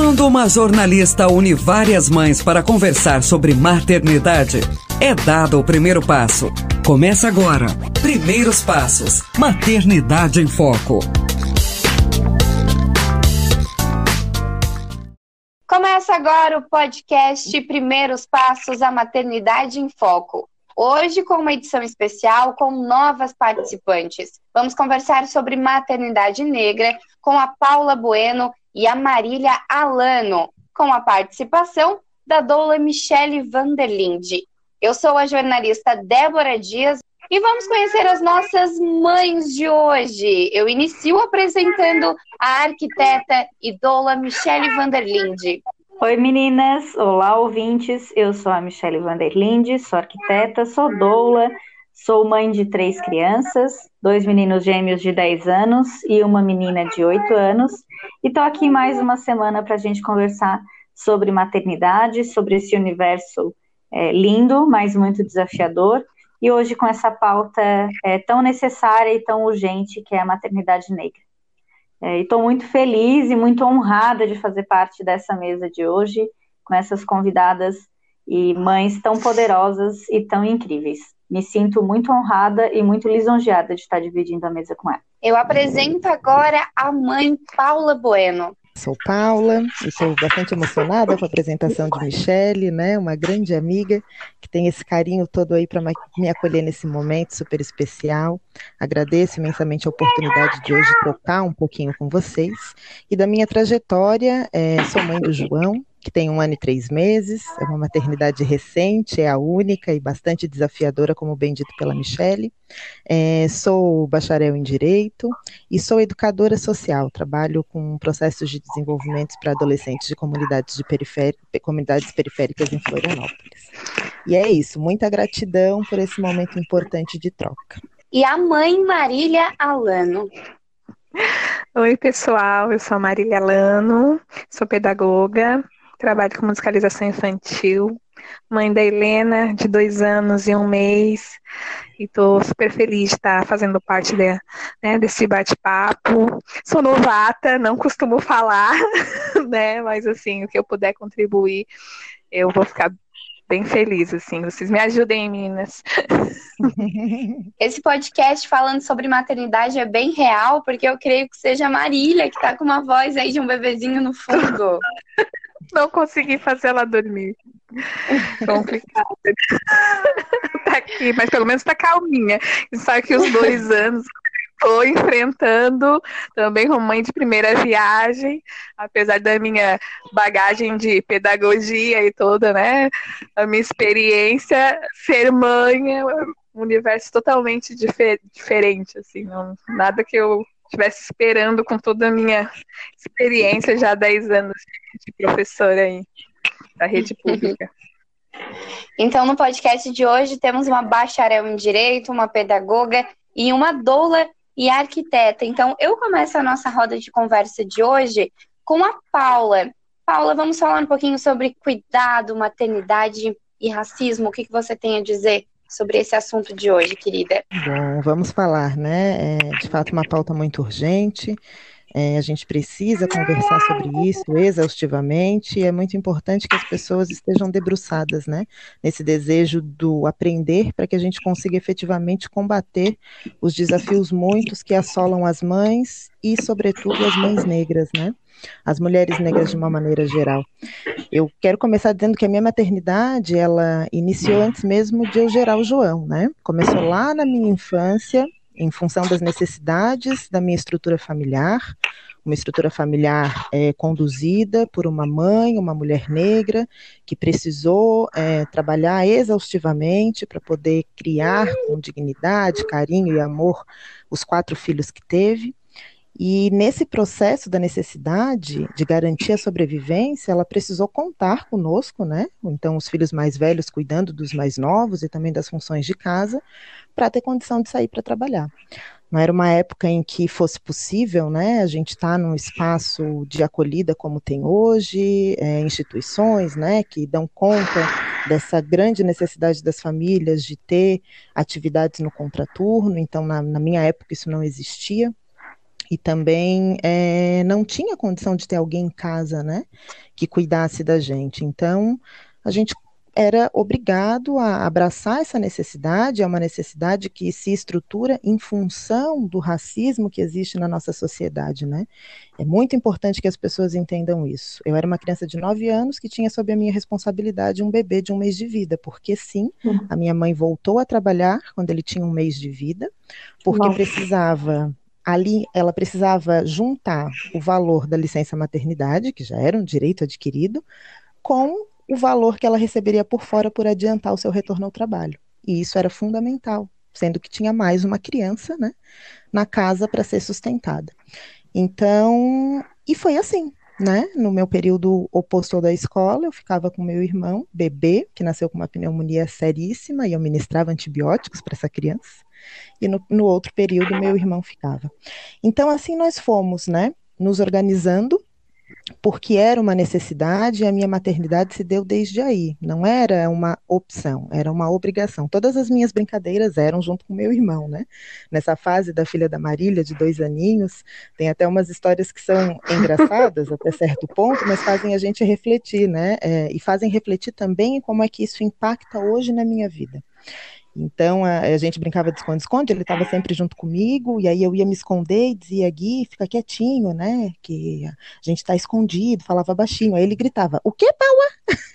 Quando uma jornalista une várias mães para conversar sobre maternidade, é dado o primeiro passo. Começa agora. Primeiros Passos. Maternidade em Foco. Começa agora o podcast Primeiros Passos à Maternidade em Foco. Hoje, com uma edição especial com novas participantes. Vamos conversar sobre maternidade negra com a Paula Bueno e a Marília Alano, com a participação da doula Michele Vanderlinde. Eu sou a jornalista Débora Dias e vamos conhecer as nossas mães de hoje. Eu inicio apresentando a arquiteta e doula Michele Vanderlinde. Oi meninas, olá ouvintes, eu sou a Michele Vanderlinde, sou arquiteta, sou doula, sou mãe de três crianças, dois meninos gêmeos de 10 anos e uma menina de 8 anos, e estou aqui mais uma semana para a gente conversar sobre maternidade, sobre esse universo é, lindo, mas muito desafiador, e hoje com essa pauta é, tão necessária e tão urgente que é a maternidade negra. É, Estou muito feliz e muito honrada de fazer parte dessa mesa de hoje, com essas convidadas e mães tão poderosas e tão incríveis. Me sinto muito honrada e muito lisonjeada de estar dividindo a mesa com ela. Eu apresento agora a mãe Paula Bueno. Sou Paula, estou bastante emocionada com a apresentação de Michele, né, uma grande amiga que tem esse carinho todo aí para me acolher nesse momento super especial. Agradeço imensamente a oportunidade de hoje trocar um pouquinho com vocês. E da minha trajetória, é, sou mãe do João, que tem um ano e três meses, é uma maternidade recente, é a única e bastante desafiadora, como bem dito pela Michele. É, sou bacharel em Direito e sou educadora social, trabalho com processos de desenvolvimento para adolescentes de comunidades, de comunidades periféricas em Florianópolis. E é isso, muita gratidão por esse momento importante de troca. E a mãe Marília Alano. Oi, pessoal, eu sou a Marília Alano, sou pedagoga, trabalho com musicalização infantil, mãe da Helena, de dois anos e um mês, e estou super feliz de estar fazendo parte de, né, desse bate-papo. Sou novata, não costumo falar, né, mas assim, o que eu puder contribuir, eu vou ficar bem feliz, assim. Vocês me ajudem, meninas. Esse podcast falando sobre maternidade é bem real, porque eu creio que seja a Marília, que está com uma voz aí de um bebezinho no fundo. Não consegui fazer ela dormir. Complicado. tá aqui, mas pelo menos tá calminha. Sabe que os dois anos estou enfrentando também como mãe de primeira viagem, apesar da minha bagagem de pedagogia e toda, né? A minha experiência, ser mãe é um universo totalmente difer diferente, assim, não, nada que eu estivesse esperando com toda a minha experiência já há 10 anos de professora aí da rede pública. Então, no podcast de hoje, temos uma bacharel em Direito, uma pedagoga e uma doula e arquiteta. Então, eu começo a nossa roda de conversa de hoje com a Paula. Paula, vamos falar um pouquinho sobre cuidado, maternidade e racismo. O que, que você tem a dizer sobre esse assunto de hoje, querida? Bom, vamos falar, né? É, de fato, uma pauta muito urgente. É, a gente precisa conversar sobre isso exaustivamente e é muito importante que as pessoas estejam debruçadas né, nesse desejo do aprender para que a gente consiga efetivamente combater os desafios muitos que assolam as mães e, sobretudo, as mães negras, né? As mulheres negras de uma maneira geral. Eu quero começar dizendo que a minha maternidade, ela iniciou antes mesmo de eu gerar o João, né? Começou lá na minha infância, em função das necessidades da minha estrutura familiar, uma estrutura familiar é, conduzida por uma mãe, uma mulher negra, que precisou é, trabalhar exaustivamente para poder criar com dignidade, carinho e amor os quatro filhos que teve. E nesse processo da necessidade de garantir a sobrevivência, ela precisou contar conosco, né? Então, os filhos mais velhos cuidando dos mais novos e também das funções de casa, para ter condição de sair para trabalhar. Não era uma época em que fosse possível, né? A gente está num espaço de acolhida como tem hoje, é, instituições, né, que dão conta dessa grande necessidade das famílias de ter atividades no contraturno. Então, na, na minha época, isso não existia. E também é, não tinha condição de ter alguém em casa, né, que cuidasse da gente. Então, a gente era obrigado a abraçar essa necessidade, é uma necessidade que se estrutura em função do racismo que existe na nossa sociedade, né? É muito importante que as pessoas entendam isso. Eu era uma criança de 9 anos que tinha sob a minha responsabilidade um bebê de um mês de vida, porque sim, uhum. a minha mãe voltou a trabalhar quando ele tinha um mês de vida, porque Nossa. precisava ali ela precisava juntar o valor da licença maternidade, que já era um direito adquirido, com o valor que ela receberia por fora por adiantar o seu retorno ao trabalho. E isso era fundamental, sendo que tinha mais uma criança né, na casa para ser sustentada. Então, e foi assim, né? No meu período oposto da escola, eu ficava com meu irmão, bebê, que nasceu com uma pneumonia seríssima, e eu ministrava antibióticos para essa criança e no, no outro período meu irmão ficava. Então, assim nós fomos, né, nos organizando, porque era uma necessidade e a minha maternidade se deu desde aí. Não era uma opção, era uma obrigação. Todas as minhas brincadeiras eram junto com meu irmão, né? Nessa fase da filha da Marília, de dois aninhos, tem até umas histórias que são engraçadas até certo ponto, mas fazem a gente refletir, né? É, e fazem refletir também como é que isso impacta hoje na minha vida. Então a, a gente brincava de esconde-esconde, ele estava sempre junto comigo, e aí eu ia me esconder e dizia, Gui, fica quietinho, né? Que a gente está escondido, falava baixinho. Aí ele gritava, o que, Paua?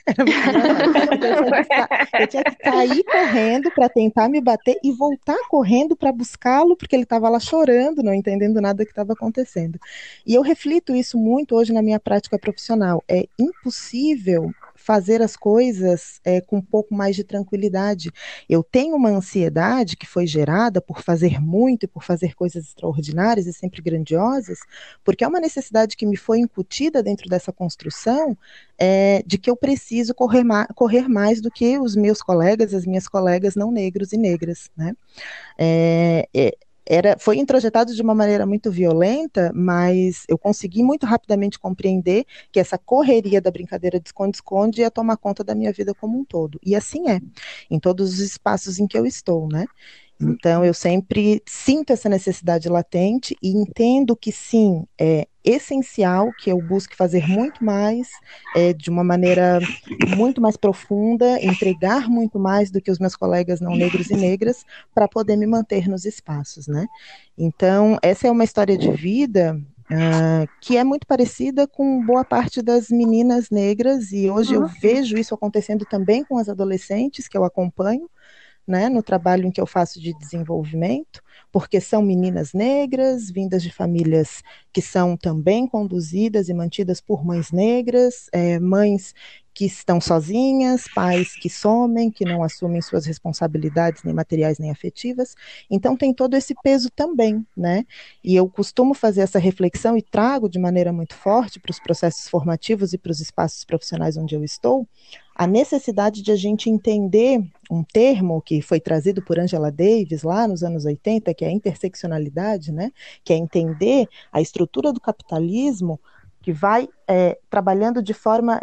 eu tinha que sair correndo para tentar me bater e voltar correndo para buscá-lo, porque ele estava lá chorando, não entendendo nada que estava acontecendo. E eu reflito isso muito hoje na minha prática profissional. É impossível fazer as coisas é, com um pouco mais de tranquilidade. Eu tenho uma ansiedade que foi gerada por fazer muito e por fazer coisas extraordinárias e sempre grandiosas, porque é uma necessidade que me foi incutida dentro dessa construção é, de que eu preciso correr, ma correr mais do que os meus colegas, as minhas colegas não negros e negras, né? É, era, foi introjetado de uma maneira muito violenta, mas eu consegui muito rapidamente compreender que essa correria da brincadeira de esconde-esconde ia tomar conta da minha vida como um todo. E assim é, em todos os espaços em que eu estou, né? Então, eu sempre sinto essa necessidade latente e entendo que sim, é essencial que eu busque fazer muito mais, é, de uma maneira muito mais profunda, entregar muito mais do que os meus colegas não negros e negras, para poder me manter nos espaços, né? Então, essa é uma história de vida Uh, que é muito parecida com boa parte das meninas negras, e hoje eu vejo isso acontecendo também com as adolescentes que eu acompanho, né, no trabalho em que eu faço de desenvolvimento, porque são meninas negras, vindas de famílias que são também conduzidas e mantidas por mães negras, é, mães que estão sozinhas, pais que somem, que não assumem suas responsabilidades nem materiais nem afetivas. Então tem todo esse peso também, né? E eu costumo fazer essa reflexão e trago de maneira muito forte para os processos formativos e para os espaços profissionais onde eu estou, a necessidade de a gente entender um termo que foi trazido por Angela Davis lá nos anos 80, que é a interseccionalidade, né? Que é entender a estrutura do capitalismo que vai é, trabalhando de forma,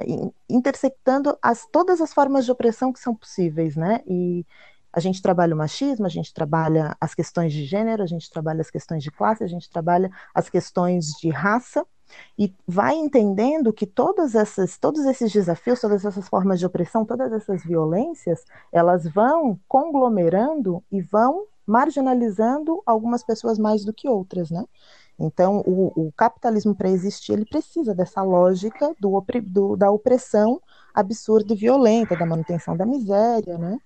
intersectando as, todas as formas de opressão que são possíveis, né? E a gente trabalha o machismo, a gente trabalha as questões de gênero, a gente trabalha as questões de classe, a gente trabalha as questões de raça, e vai entendendo que todas essas, todos esses desafios, todas essas formas de opressão, todas essas violências, elas vão conglomerando e vão marginalizando algumas pessoas mais do que outras, né? Então, o, o capitalismo para existir, ele precisa dessa lógica do, do, da opressão absurda e violenta, da manutenção da miséria, né?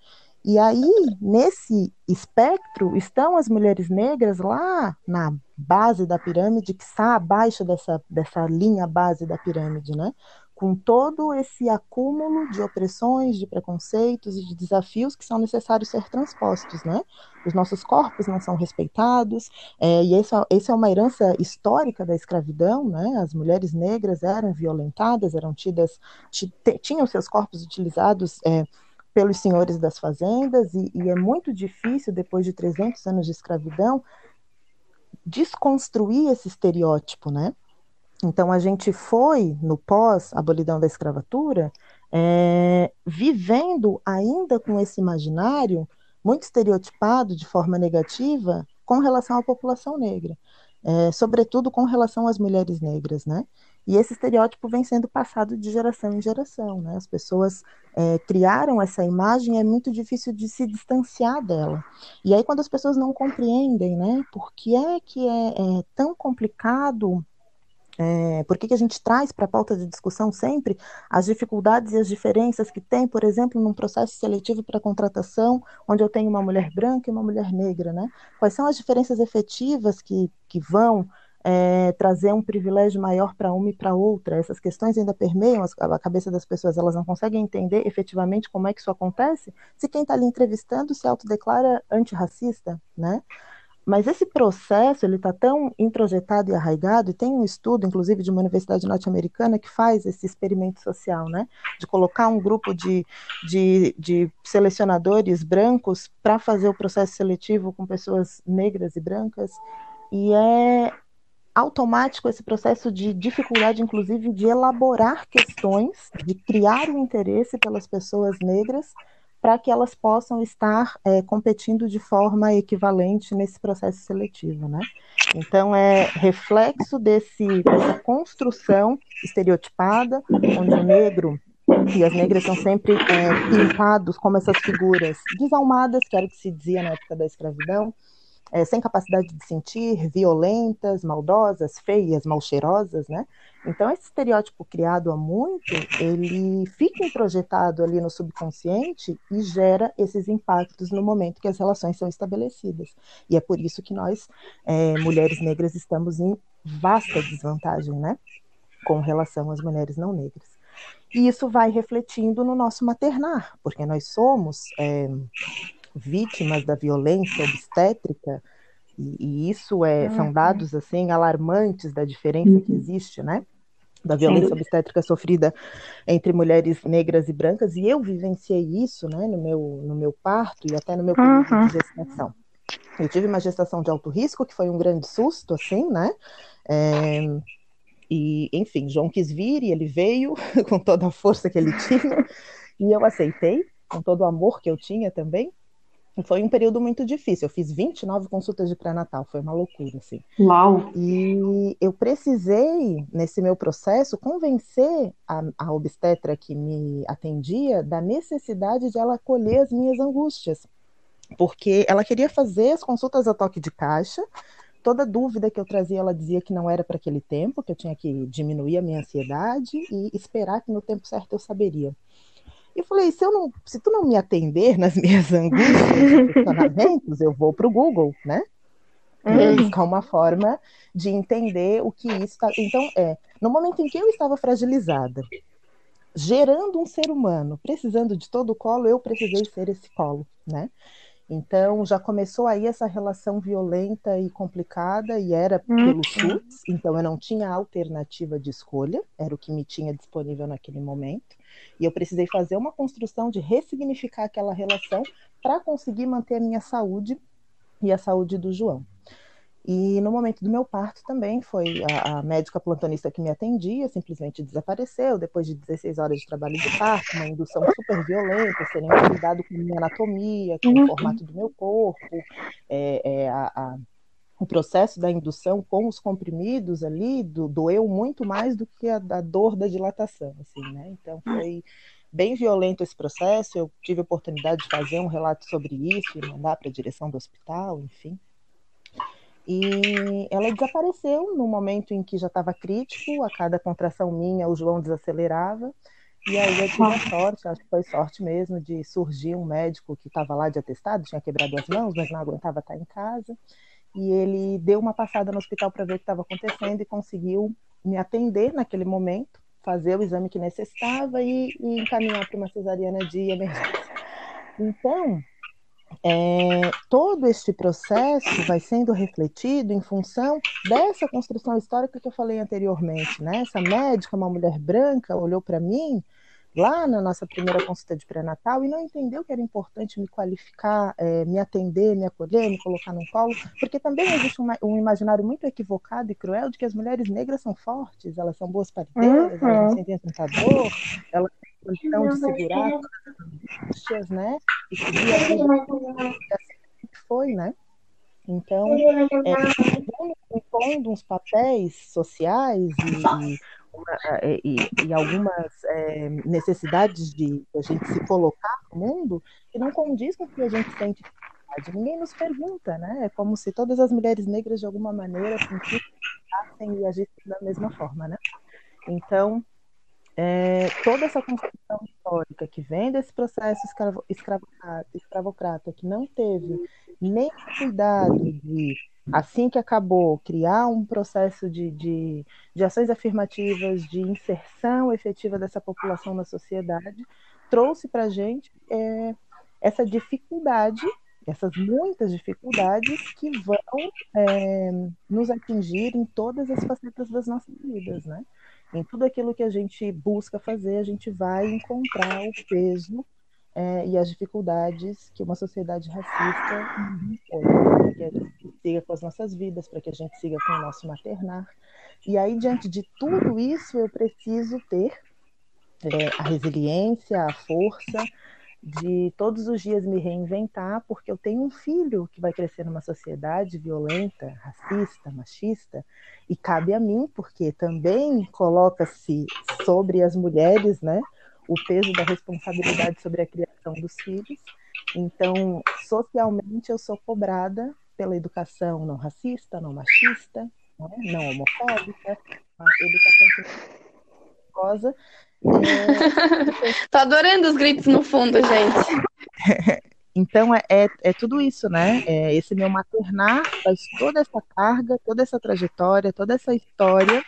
E aí, nesse espectro, estão as mulheres negras lá na base da pirâmide, que está abaixo dessa, dessa linha base da pirâmide, né? Com todo esse acúmulo de opressões, de preconceitos e de desafios que são necessários ser transpostos, né? Os nossos corpos não são respeitados, é, e essa, é uma herança histórica da escravidão, né? As mulheres negras eram violentadas, eram tidas, tinham seus corpos utilizados. É, pelos senhores das fazendas, e, e, é muito difícil, depois de 300 anos de escravidão, desconstruir esse estereótipo, né? Então, a gente foi, no pós-abolidão da escravatura, é, vivendo ainda com esse imaginário muito estereotipado de forma negativa com relação à população negra. é, sobretudo com relação às mulheres negras, né? E esse estereótipo vem sendo passado de geração em geração, né? As pessoas é, criaram essa imagem, é muito difícil de se distanciar dela. E aí, quando as pessoas não compreendem, né? Por que é que é, é tão complicado é, por que, que a gente traz para a pauta de discussão sempre as dificuldades e as diferenças que tem, por exemplo, num processo seletivo para contratação, onde eu tenho uma mulher branca e uma mulher negra, né? Quais são as diferenças efetivas que, que vão é, trazer um privilégio maior para uma e para outra? Essas questões ainda permeiam a cabeça das pessoas, elas não conseguem entender efetivamente como é que isso acontece se quem está ali entrevistando se autodeclara antirracista, né? Mas esse processo ele está tão introjetado e arraigado, e tem um estudo, inclusive, de uma universidade norte-americana que faz esse experimento social, né? De colocar um grupo de, de, de selecionadores brancos para fazer o processo seletivo com pessoas negras e brancas. E é automático esse processo de dificuldade, inclusive, de elaborar questões, de criar um interesse pelas pessoas negras para que elas possam estar é, competindo de forma equivalente nesse processo seletivo, né? Então é reflexo desse, dessa construção estereotipada, onde o negro e as negras são sempre é, pintados como essas figuras desalmadas, que era o que se dizia na época da escravidão, é, sem capacidade de sentir, violentas, maldosas, feias, mal cheirosas, né? Então, esse estereótipo criado há muito, ele fica introjetado ali no subconsciente e gera esses impactos no momento que as relações são estabelecidas. E é por isso que nós, é, mulheres negras, estamos em vasta desvantagem, né? Com relação às mulheres não negras. E isso vai refletindo no nosso maternar, porque nós somos é, vítimas da violência obstétrica, e, e isso é, são dados assim alarmantes da diferença que uhum. existe, né? Da violência obstétrica sofrida entre mulheres negras e brancas, e eu vivenciei isso né, no, meu, no meu parto e até no meu período uhum. de gestação. Eu tive uma gestação de alto risco, que foi um grande susto, assim, né? É, e, enfim, João quis vir e ele veio com toda a força que ele tinha, e eu aceitei, com todo o amor que eu tinha também. Foi um período muito difícil. Eu fiz 29 consultas de pré-natal, foi uma loucura, assim. Uau! E eu precisei, nesse meu processo, convencer a, a obstetra que me atendia da necessidade de ela acolher as minhas angústias. Porque ela queria fazer as consultas a toque de caixa, toda dúvida que eu trazia, ela dizia que não era para aquele tempo, que eu tinha que diminuir a minha ansiedade e esperar que no tempo certo eu saberia. E eu falei, se, eu não, se tu não me atender nas minhas angústias questionamentos, eu vou para o Google, né? Uhum. buscar uma forma de entender o que isso está. Então, é, no momento em que eu estava fragilizada, gerando um ser humano, precisando de todo o colo, eu precisei ser esse colo, né? Então já começou aí essa relação violenta e complicada, e era uhum. pelo SUS, então eu não tinha alternativa de escolha, era o que me tinha disponível naquele momento. E eu precisei fazer uma construção de ressignificar aquela relação para conseguir manter a minha saúde e a saúde do João. E no momento do meu parto também foi a, a, médica plantonista que me atendia, simplesmente desapareceu depois de 16 horas de trabalho de parto, uma indução super violenta, serem cuidado com a minha anatomia, com uhum. o formato do meu corpo, é, é, a, a, o processo da indução com os comprimidos ali do, doeu muito mais do que a, a dor da dilatação, assim, né? Então foi bem violento esse processo. Eu tive a oportunidade de fazer um relato sobre isso e mandar para a direção do hospital, enfim. E ela desapareceu no momento em que já estava crítico, a cada contração minha o João desacelerava. E aí eu tive a sorte, acho que foi sorte mesmo, de surgir um médico que estava lá de atestado, tinha quebrado as mãos, mas não aguentava estar em casa. E ele deu uma passada no hospital para ver o que estava acontecendo e conseguiu me atender naquele momento, fazer o exame que necessitava e, e encaminhar para uma cesariana de emergência. Então, é, todo este processo vai sendo refletido em função dessa construção histórica que eu falei anteriormente. Né? Essa médica, uma mulher branca, olhou para mim lá na nossa primeira consulta de pré-natal e não entendeu que era importante me qualificar, é, me atender, me acolher, me colocar num colo, porque também existe um, um, imaginário muito equivocado e cruel de que as mulheres negras são fortes, elas são boas pariteiras, uhum. elas não sentem tanta dor, elas condição de segurar todas né? E seguir a vida assim foi, né? Então, é, impondo uns papéis sociais e, e, e, e algumas é, necessidades de a gente se colocar no mundo que não condiz com o que a gente sente Ninguém nos pergunta, né? É como se todas as mulheres negras, de alguma maneira, sentissem e agissem da mesma forma, né? Então, é, toda essa construção histórica que vem desse processo escravo, escravocrata, que não teve nem cuidado de, assim que acabou, criar um processo de, de, de ações afirmativas, de inserção efetiva dessa população na sociedade, trouxe para a gente é, essa dificuldade essas muitas dificuldades que vão é, nos atingir em todas as facetas das nossas vidas, né? Em tudo aquilo que a gente busca fazer, a gente vai encontrar o peso é, e as dificuldades que uma sociedade racista impõe, siga com as nossas vidas, para que a gente siga com o nosso maternar. E aí, diante de tudo isso, eu preciso ter é, a resiliência, a força, de todos os dias me reinventar, porque eu tenho um filho que vai crescer numa sociedade violenta, racista, machista, e cabe a mim, porque também coloca-se sobre as mulheres, né, o peso da responsabilidade sobre a criação dos filhos. Então, socialmente, eu sou cobrada pela educação não racista, não machista, né, não homofóbica, uma educação rosa é... Tô adorando os gritos no fundo, gente. Então é, é, é, tudo isso, né? É, esse meu maternar faz toda essa carga, toda essa trajetória, toda essa história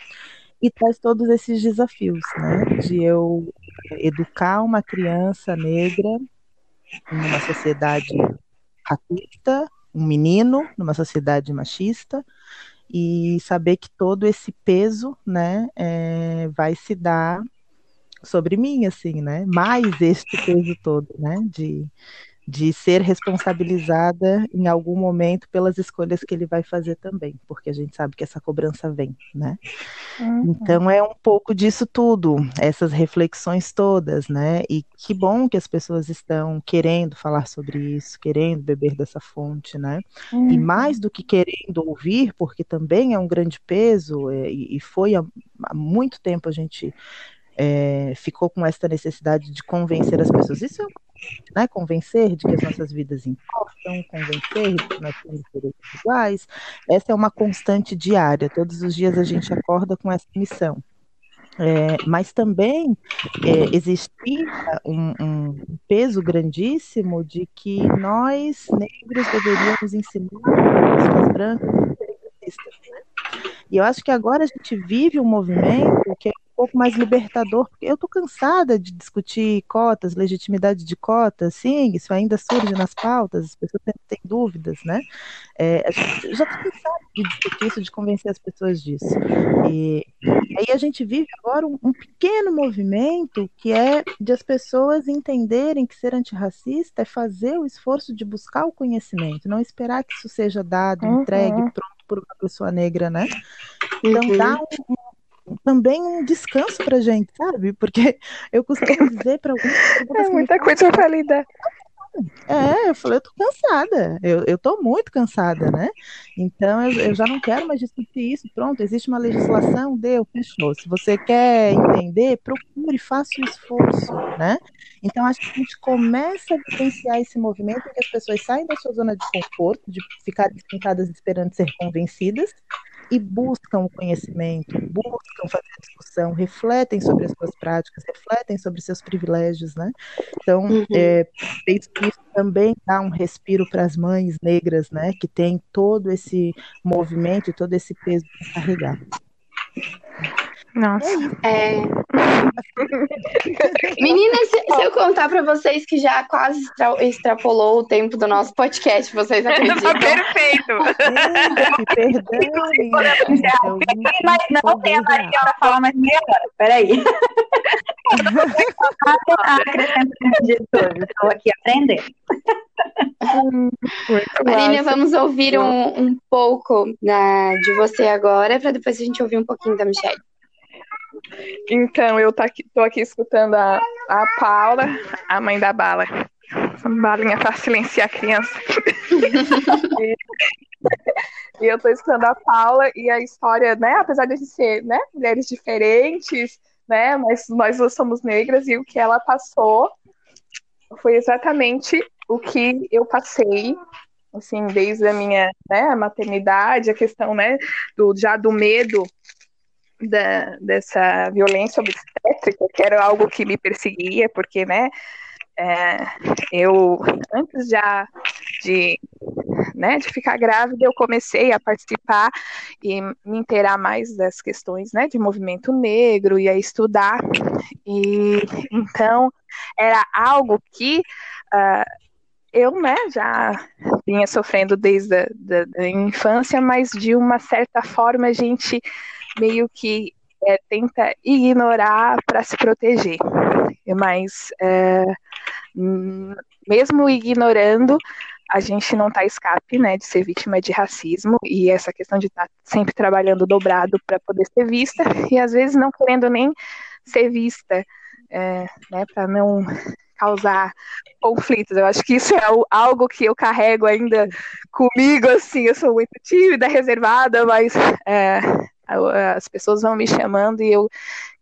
e traz todos esses desafios, né? De eu educar uma criança negra numa sociedade racista, um menino numa sociedade machista e saber que todo esse peso, né, é, vai se dar sobre mim, assim, né? Mais este peso todo, né? De, de ser responsabilizada em algum momento pelas escolhas que ele vai fazer também, porque a gente sabe que essa cobrança vem, né? Uhum. Então é um pouco disso tudo, essas reflexões todas, né? E que bom que as pessoas estão querendo falar sobre isso, querendo beber dessa fonte, né? Uhum. E mais do que querendo ouvir, porque também é um grande peso, é, e, e foi há, há muito tempo a gente é, ficou com essa necessidade de convencer as pessoas. Isso é né, convencer de que as nossas vidas importam, convencer de que nós temos direitos iguais. Essa é uma constante diária. Todos os dias a gente acorda com essa missão. É, mas também é, existia um, um, peso grandíssimo de que nós, negros, deveríamos ensinar as pessoas brancas né? E eu acho que agora a gente vive um movimento que é pouco mais libertador, porque eu estou cansada de discutir cotas, legitimidade de cotas, sim, isso ainda surge nas pautas, as pessoas têm dúvidas, né? É, já está cansada de discutir isso, de convencer as pessoas disso. E, e aí a gente vive agora um, um, pequeno movimento que é de as pessoas entenderem que ser antirracista é fazer o esforço de buscar o conhecimento, não esperar que isso seja dado, uhum. entregue, pronto por uma pessoa negra, né? Então uhum. dá um, também um descanso pra gente, sabe? Porque eu costumo dizer para algumas É muita coisa para lidar. É, eu falei, eu tô cansada, eu, eu tô muito cansada, né? Então eu, eu já não quero mais discutir isso. Pronto, existe uma legislação, deu, fechou. Se você quer entender, procure, faça o esforço, né? Então acho que a gente começa a vivenciar esse movimento que as pessoas saem da sua zona de conforto, de ficar sentadas esperando ser convencidas, e buscam o conhecimento, buscam fazer a discussão, refletem sobre as suas práticas, refletem sobre seus privilégios, né? Então, uhum. é, isso também dá um respiro para as mães negras, né? Que tem todo esse movimento e todo esse peso para carregar. Nossa. É... Meninas, se, eu contar para vocês que já quase extra, extrapolou o tempo do nosso podcast, vocês tá acreditam? Perfeito. Perdão, mas não tem a Maria para falar mais meia hora. Peraí. Estou aqui aprendendo. Marina, vamos ouvir um, um pouco da, de você agora, para depois a gente ouvir um pouquinho da Michelle. Então, eu tô aqui, tô aqui escutando a, a Paula, a mãe da bala. Balinha para silenciar a criança. e eu estou escutando a Paula e a história, né? Apesar de a gente ser né, mulheres diferentes, né? Mas nós duas somos negras e o que ela passou foi exatamente o que eu passei, assim, desde a minha né, maternidade, a questão, né, do, já do medo da, dessa violência obstétrica, que era algo que me perseguia, porque, né, é, eu, antes já de, né, de ficar grávida, eu comecei a participar e me inteirar mais das questões, né, de movimento negro e a estudar, e então era algo que uh, eu, né, já vinha sofrendo desde a da, da infância, mas de uma certa forma a gente meio que é, tenta ignorar para se proteger. Mas é, mesmo ignorando, a gente não está escape, né, de ser vítima de racismo e essa questão de estar tá sempre trabalhando dobrado para poder ser vista e às vezes não querendo nem ser vista, é, né, para não causar conflitos. Eu acho que isso é algo que eu carrego ainda comigo, assim, eu sou muito tímida, reservada, mas é, as pessoas vão me chamando e eu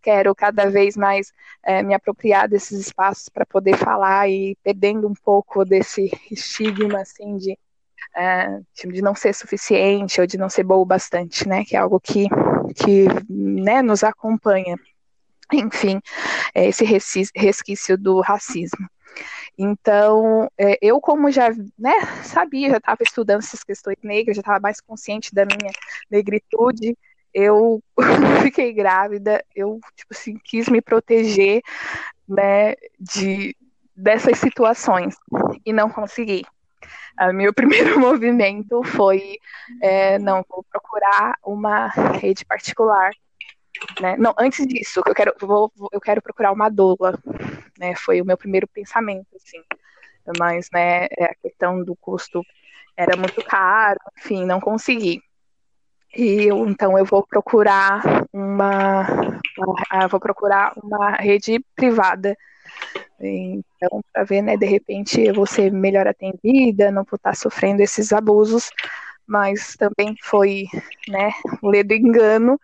quero cada vez mais é, me apropriar desses espaços para poder falar e perdendo um pouco desse estigma assim de, é, de não ser suficiente ou de não ser boa o bastante, né? Que é algo que, que né, nos acompanha. Enfim, é esse resquício do racismo. Então, é, eu como já né, sabia, já estava estudando essas questões negras, já estava mais consciente da minha negritude, eu fiquei grávida, eu tipo assim, quis me proteger né, de, dessas situações e não consegui. O meu primeiro movimento foi é, não vou procurar uma rede particular. Né? Não, antes disso, eu quero, vou, eu quero procurar uma doula. Né? Foi o meu primeiro pensamento, assim. Mas né, a questão do custo era muito caro, enfim, não consegui. E eu, então eu vou procurar uma, uma vou procurar uma rede privada. Então, para ver, né, de repente eu vou ser melhor atendida, não vou estar sofrendo esses abusos, mas também foi, né, ledo engano,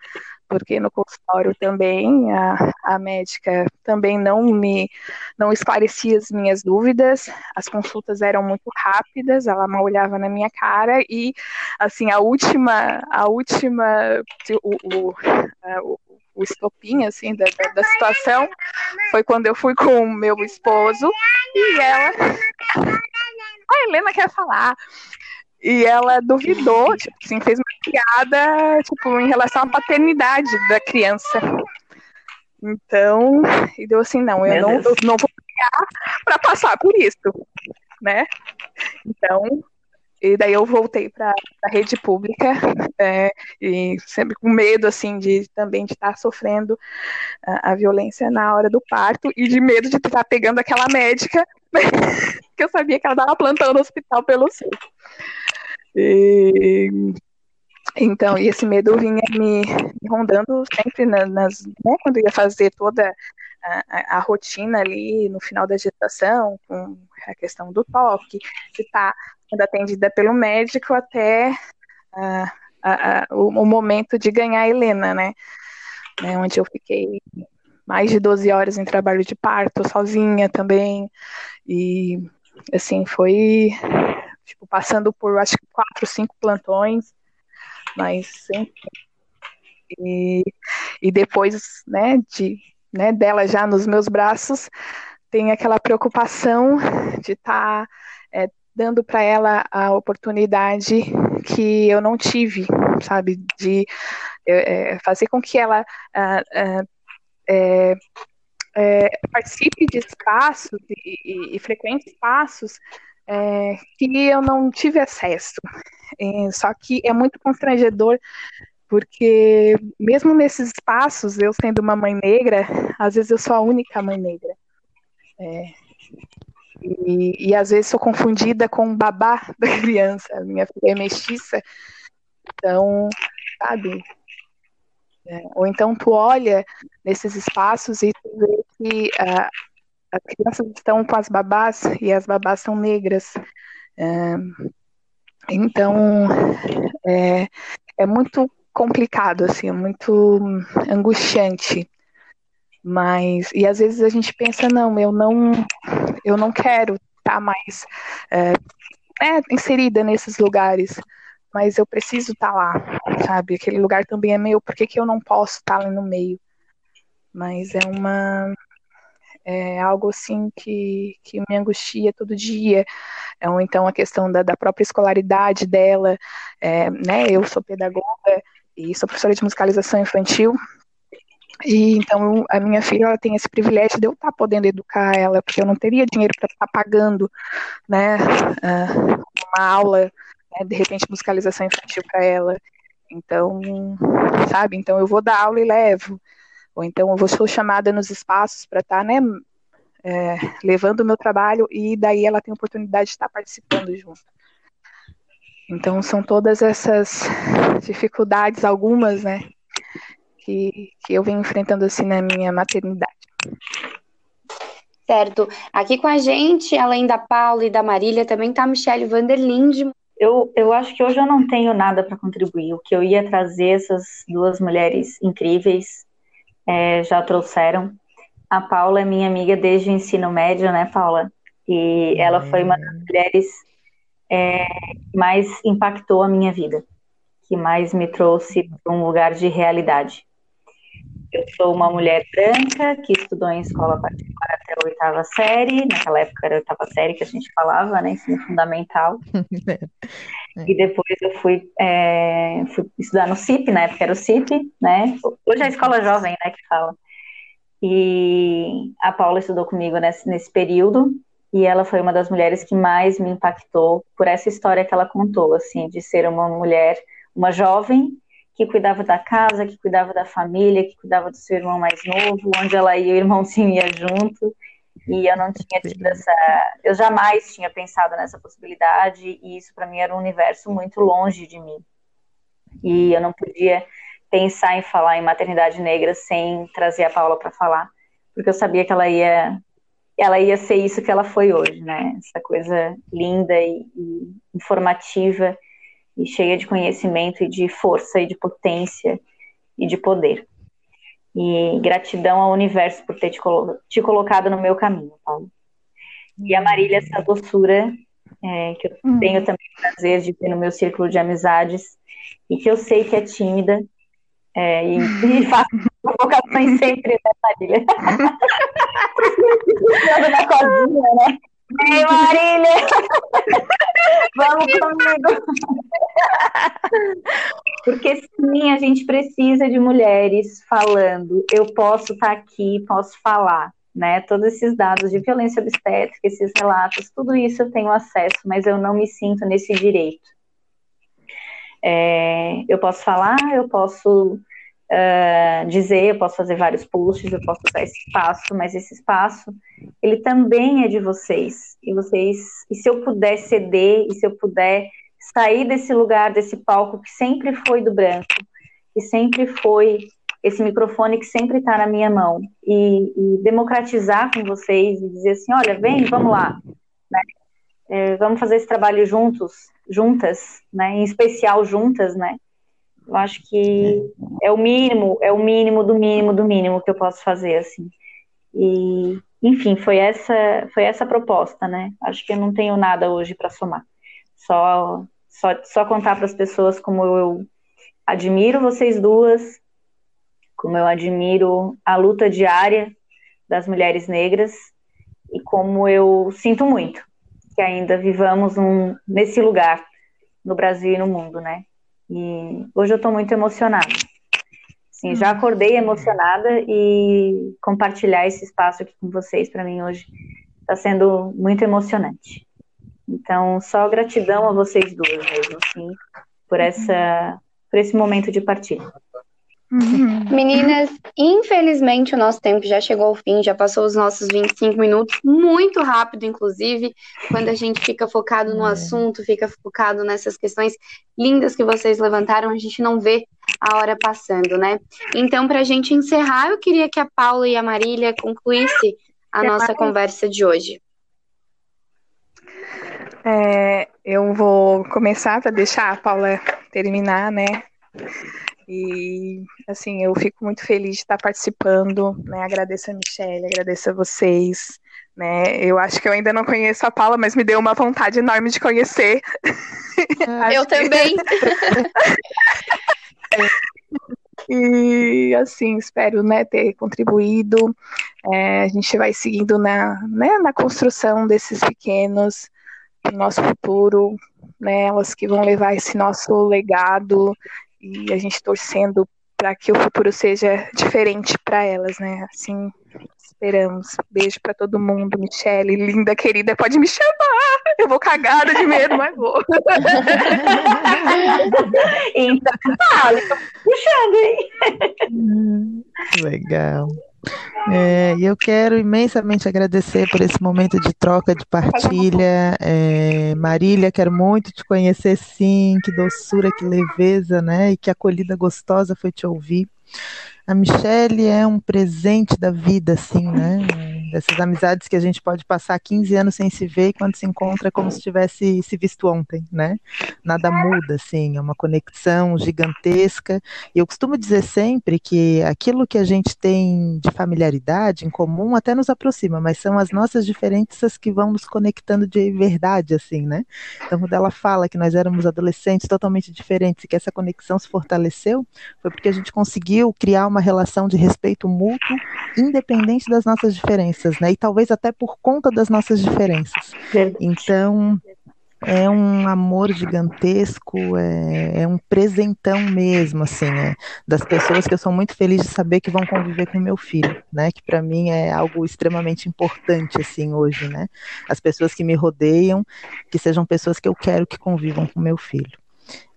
porque no consultório também a, a médica também não me não esclarecia as minhas dúvidas, as consultas eram muito rápidas, ela mal olhava na minha cara e assim a última a última o, o, o, o estopim assim da, da, situação foi quando eu fui com o meu esposo e ela a Helena quer falar e ela duvidou, tipo assim, fez uma piada, tipo, em relação à paternidade da criança. Então, e deu assim, não, eu não, não vou criar para passar por isso, né? Então, e daí eu voltei para a rede pública, é, e sempre com medo, assim, de também de estar sofrendo a, a, violência na hora do parto, e de medo de estar pegando aquela médica, que eu sabia que ela dava plantão no hospital pelo SUS. E, então, e esse medo vinha me, rondando sempre nas, né, quando ia fazer toda a, a, rotina ali no final da gestação, com a questão do toque, estar tá sendo atendida pelo médico até o, o, momento de ganhar a Helena, né? né? Onde eu fiquei mais de 12 horas em trabalho de parto, sozinha também. E assim, foi tipo, passando por acho que quatro, cinco plantões, mas. E, e depois, né, de, né, dela já nos meus braços, tem aquela preocupação de estar tá, é, dando para ela a oportunidade que eu não tive, sabe, de é, fazer com que ela é, participe de espaços e, e, e frequente espaços é, que eu não tive acesso. É, só que é muito constrangedor, porque mesmo nesses espaços, eu sendo uma mãe negra, às vezes eu sou a única mãe negra. É, e, e, às vezes sou confundida com o babá da criança. Minha filha é mestiça. Então, sabe? É, ou então tu olha nesses espaços e tu vê que uh, as crianças estão com as babás e as babás são negras. É, Então, é, é muito complicado, assim, é muito angustiante. Mas, e às vezes a gente pensa, não, eu não, eu não quero estar tá mais é, né, inserida nesses lugares, mas eu preciso estar tá lá, sabe? Aquele lugar também é meu, por que, que eu não posso estar tá ali no meio? Mas é uma, é algo assim que, que me angustia todo dia. Ou então a questão da, da própria escolaridade dela, é, né? Eu sou pedagoga e sou professora de musicalização infantil, e então a minha filha ela tem esse privilégio de eu estar tá podendo educar ela, porque eu não teria dinheiro para estar tá pagando, né, uma aula, né, de repente musicalização infantil para ela. Então, sabe? Então eu vou dar aula e levo, ou então eu vou sou chamada nos espaços para estar, tá, né, é, levando o meu trabalho e daí ela tem a oportunidade de estar participando junto. Então são todas essas dificuldades, algumas, né, que, que eu venho enfrentando assim na minha maternidade. Certo. Aqui com a gente, além da Paula e da Marília, também está a Michelle Vanderlinde. Eu, eu acho que hoje eu não tenho nada para contribuir. O que eu ia trazer, essas duas mulheres incríveis é, já trouxeram. A Paula é minha amiga desde o ensino médio, né, Paula? E ela foi uma das mulheres é, que mais impactou a minha vida, que mais me trouxe para um lugar de realidade. Eu sou uma mulher branca que estudou em escola particular até a oitava série. Naquela época era a oitava série que a gente falava, né? Ensino fundamental. É. E depois eu fui, é, fui, estudar no CIP, na época era o CIP, né? Hoje é a escola jovem, né, que fala. E a Paula estudou comigo nesse, nesse período e ela foi uma das mulheres que mais me impactou por essa história que ela contou, assim, de ser uma mulher, uma jovem que cuidava da casa, que cuidava da família, que cuidava do seu irmão mais novo, onde ela ia, o irmãozinho ia junto. E eu não tinha tido essa. Eu jamais tinha pensado nessa possibilidade, e isso para mim era um universo muito longe de mim. E eu não podia pensar em falar em maternidade negra sem trazer a Paula para falar, porque eu sabia que ela ia ela ia ser isso que ela foi hoje, né? Essa coisa linda e, e informativa e cheia de conhecimento e de força e de potência e de poder. E gratidão ao universo por ter te, colo te colocado no meu caminho, Paulo. E a Marília, essa doçura é, que eu uhum. tenho também o prazer de ter no meu círculo de amizades e que eu sei que é tímida é, e, e faço provocações sempre, né, Marília? na cozinha, né? Ei, Marília! Vamos comigo! Porque sim, a gente precisa de mulheres falando. Eu posso estar tá aqui, posso falar, né? Todos esses dados de violência obstétrica, esses relatos, tudo isso eu tenho acesso, mas eu não me sinto nesse direito. É, eu posso falar, eu posso uh, dizer, eu posso fazer vários posts, eu posso usar esse espaço, mas esse espaço, ele também é de vocês. E vocês, e se eu puder ceder, e se eu puder sair desse lugar, desse palco que sempre foi do branco, que sempre foi esse microfone que sempre está na minha mão, e, e, democratizar com vocês e dizer assim, olha, vem, vamos lá, né? é, vamos fazer esse trabalho juntos, juntas, né? Em especial juntas, né? Eu acho que é o mínimo, é o mínimo do mínimo do mínimo que eu posso fazer, assim. E, enfim, foi essa, foi essa proposta, né? Acho que eu não tenho nada hoje para somar. Só, só, só contar para as pessoas como eu admiro vocês duas, como eu admiro a luta diária das mulheres negras e como eu sinto muito que ainda vivamos um, nesse lugar no Brasil e no mundo, né? E hoje eu estou muito emocionada. Sim, já acordei emocionada e compartilhar esse espaço aqui com vocês para mim hoje está sendo muito emocionante. Então, só gratidão a vocês duas mesmo, assim, por essa por esse momento de partilha. Uhum. Meninas, infelizmente o nosso tempo já chegou ao fim, já passou os nossos 25 minutos, muito rápido, inclusive, quando a gente fica focado no é. assunto, fica focado nessas questões lindas que vocês levantaram, a gente não vê a hora passando, né? Então, para a gente encerrar, eu queria que a Paula e a Marília concluísse a nossa conversa de hoje. É, eu vou começar para deixar a Paula terminar, né? E assim, eu fico muito feliz de estar participando, né? Agradeço a Michelle, agradeço a vocês, né? Eu acho que eu ainda não conheço a Paula, mas me deu uma vontade enorme de conhecer. Ah, eu também. E assim, espero né, ter contribuído. É, a gente vai seguindo na, né, na construção desses pequenos, no nosso futuro, né, elas que vão levar esse nosso legado e a gente torcendo para que o futuro seja diferente para elas, né? Assim, esperamos. Beijo para todo mundo, Michelle, linda, querida, pode me chamar. Eu vou cagada de medo, mas vou. então, fala, puxando, hein? Legal. É, eu quero imensamente agradecer por esse momento de troca, de partilha. É, Marília, quero muito te conhecer, sim. Que doçura, que leveza, né? E que acolhida gostosa foi te ouvir. A Michelle é um presente da vida, assim, né? Dessas amizades que a gente pode passar 15 anos sem se ver e quando se encontra é como se tivesse se visto ontem, né? Nada muda, assim, é uma conexão gigantesca. E eu costumo dizer sempre que aquilo que a gente tem de familiaridade em comum até nos aproxima, mas são as nossas diferenças que vão nos conectando de verdade, assim, né? Então, quando ela fala que nós éramos adolescentes totalmente diferentes e que essa conexão se fortaleceu, foi porque a gente conseguiu criar uma relação de respeito mútuo, independente das nossas diferenças, né? E talvez até por conta das nossas diferenças. Então, é um amor gigantesco, é, é, um presentão mesmo, assim, é, das pessoas que eu sou muito feliz de saber que vão conviver com meu filho, né? Que para mim é algo extremamente importante, assim, hoje, né? As pessoas que me rodeiam, que sejam pessoas que eu quero que convivam com meu filho.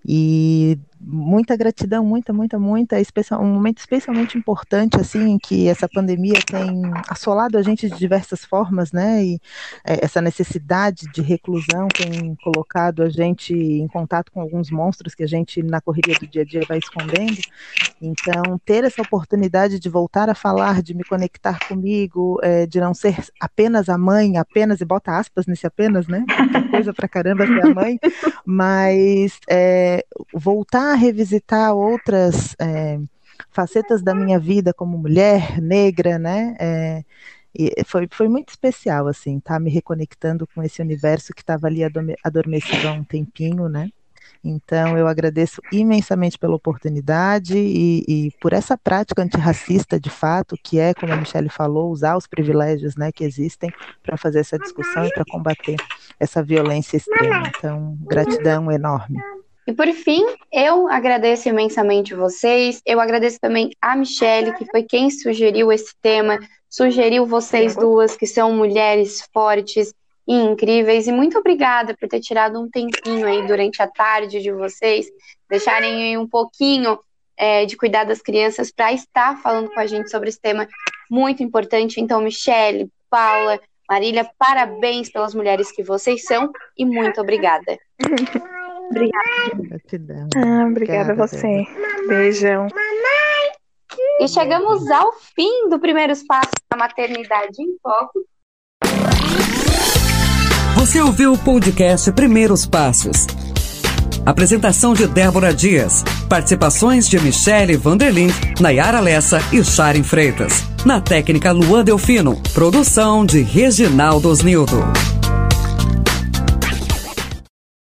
E muita gratidão, muita, muita, muita, especial, um momento especialmente importante, assim, que essa pandemia tem assolado a gente de diversas formas, né, e é, essa necessidade de reclusão tem colocado a gente em contato com alguns monstros que a gente, na correria do dia a dia, vai escondendo, então, ter essa oportunidade de voltar a falar, de me conectar comigo, é, de não ser apenas a mãe, apenas, e bota aspas nesse apenas, né, coisa pra caramba ser a mãe, mas é, voltar a revisitar outras é, facetas da minha vida como mulher negra, né? É, e foi, foi muito especial, assim, tá me reconectando com esse universo que estava ali adormecido há um tempinho, né? Então, eu agradeço imensamente pela oportunidade e, e, por essa prática antirracista, de fato, que é, como a Michelle falou, usar os privilégios né, que existem para fazer essa discussão e para combater essa violência extrema. Então, gratidão enorme. E por fim, eu agradeço imensamente vocês. Eu agradeço também a Michelle, que foi quem sugeriu esse tema, sugeriu vocês duas, que são mulheres fortes e incríveis. E muito obrigada por ter tirado um tempinho aí durante a tarde de vocês, deixarem um pouquinho é, de cuidar das crianças para estar falando com a gente sobre esse tema muito importante. Então, Michelle, Paula, Marília, parabéns pelas mulheres que vocês são e muito obrigada. Obrigada. Gratidão. Ah, obrigada a você. Beijão. E chegamos ao fim do primeiro espaço da Maternidade em Foco. Você ouviu o podcast Primeiros Passos. Apresentação de Débora Dias. Participações de Michele Vanderlin, Nayara Lessa e Sharon Freitas. Na técnica Luan Delfino. Produção de Reginaldo Osnildo.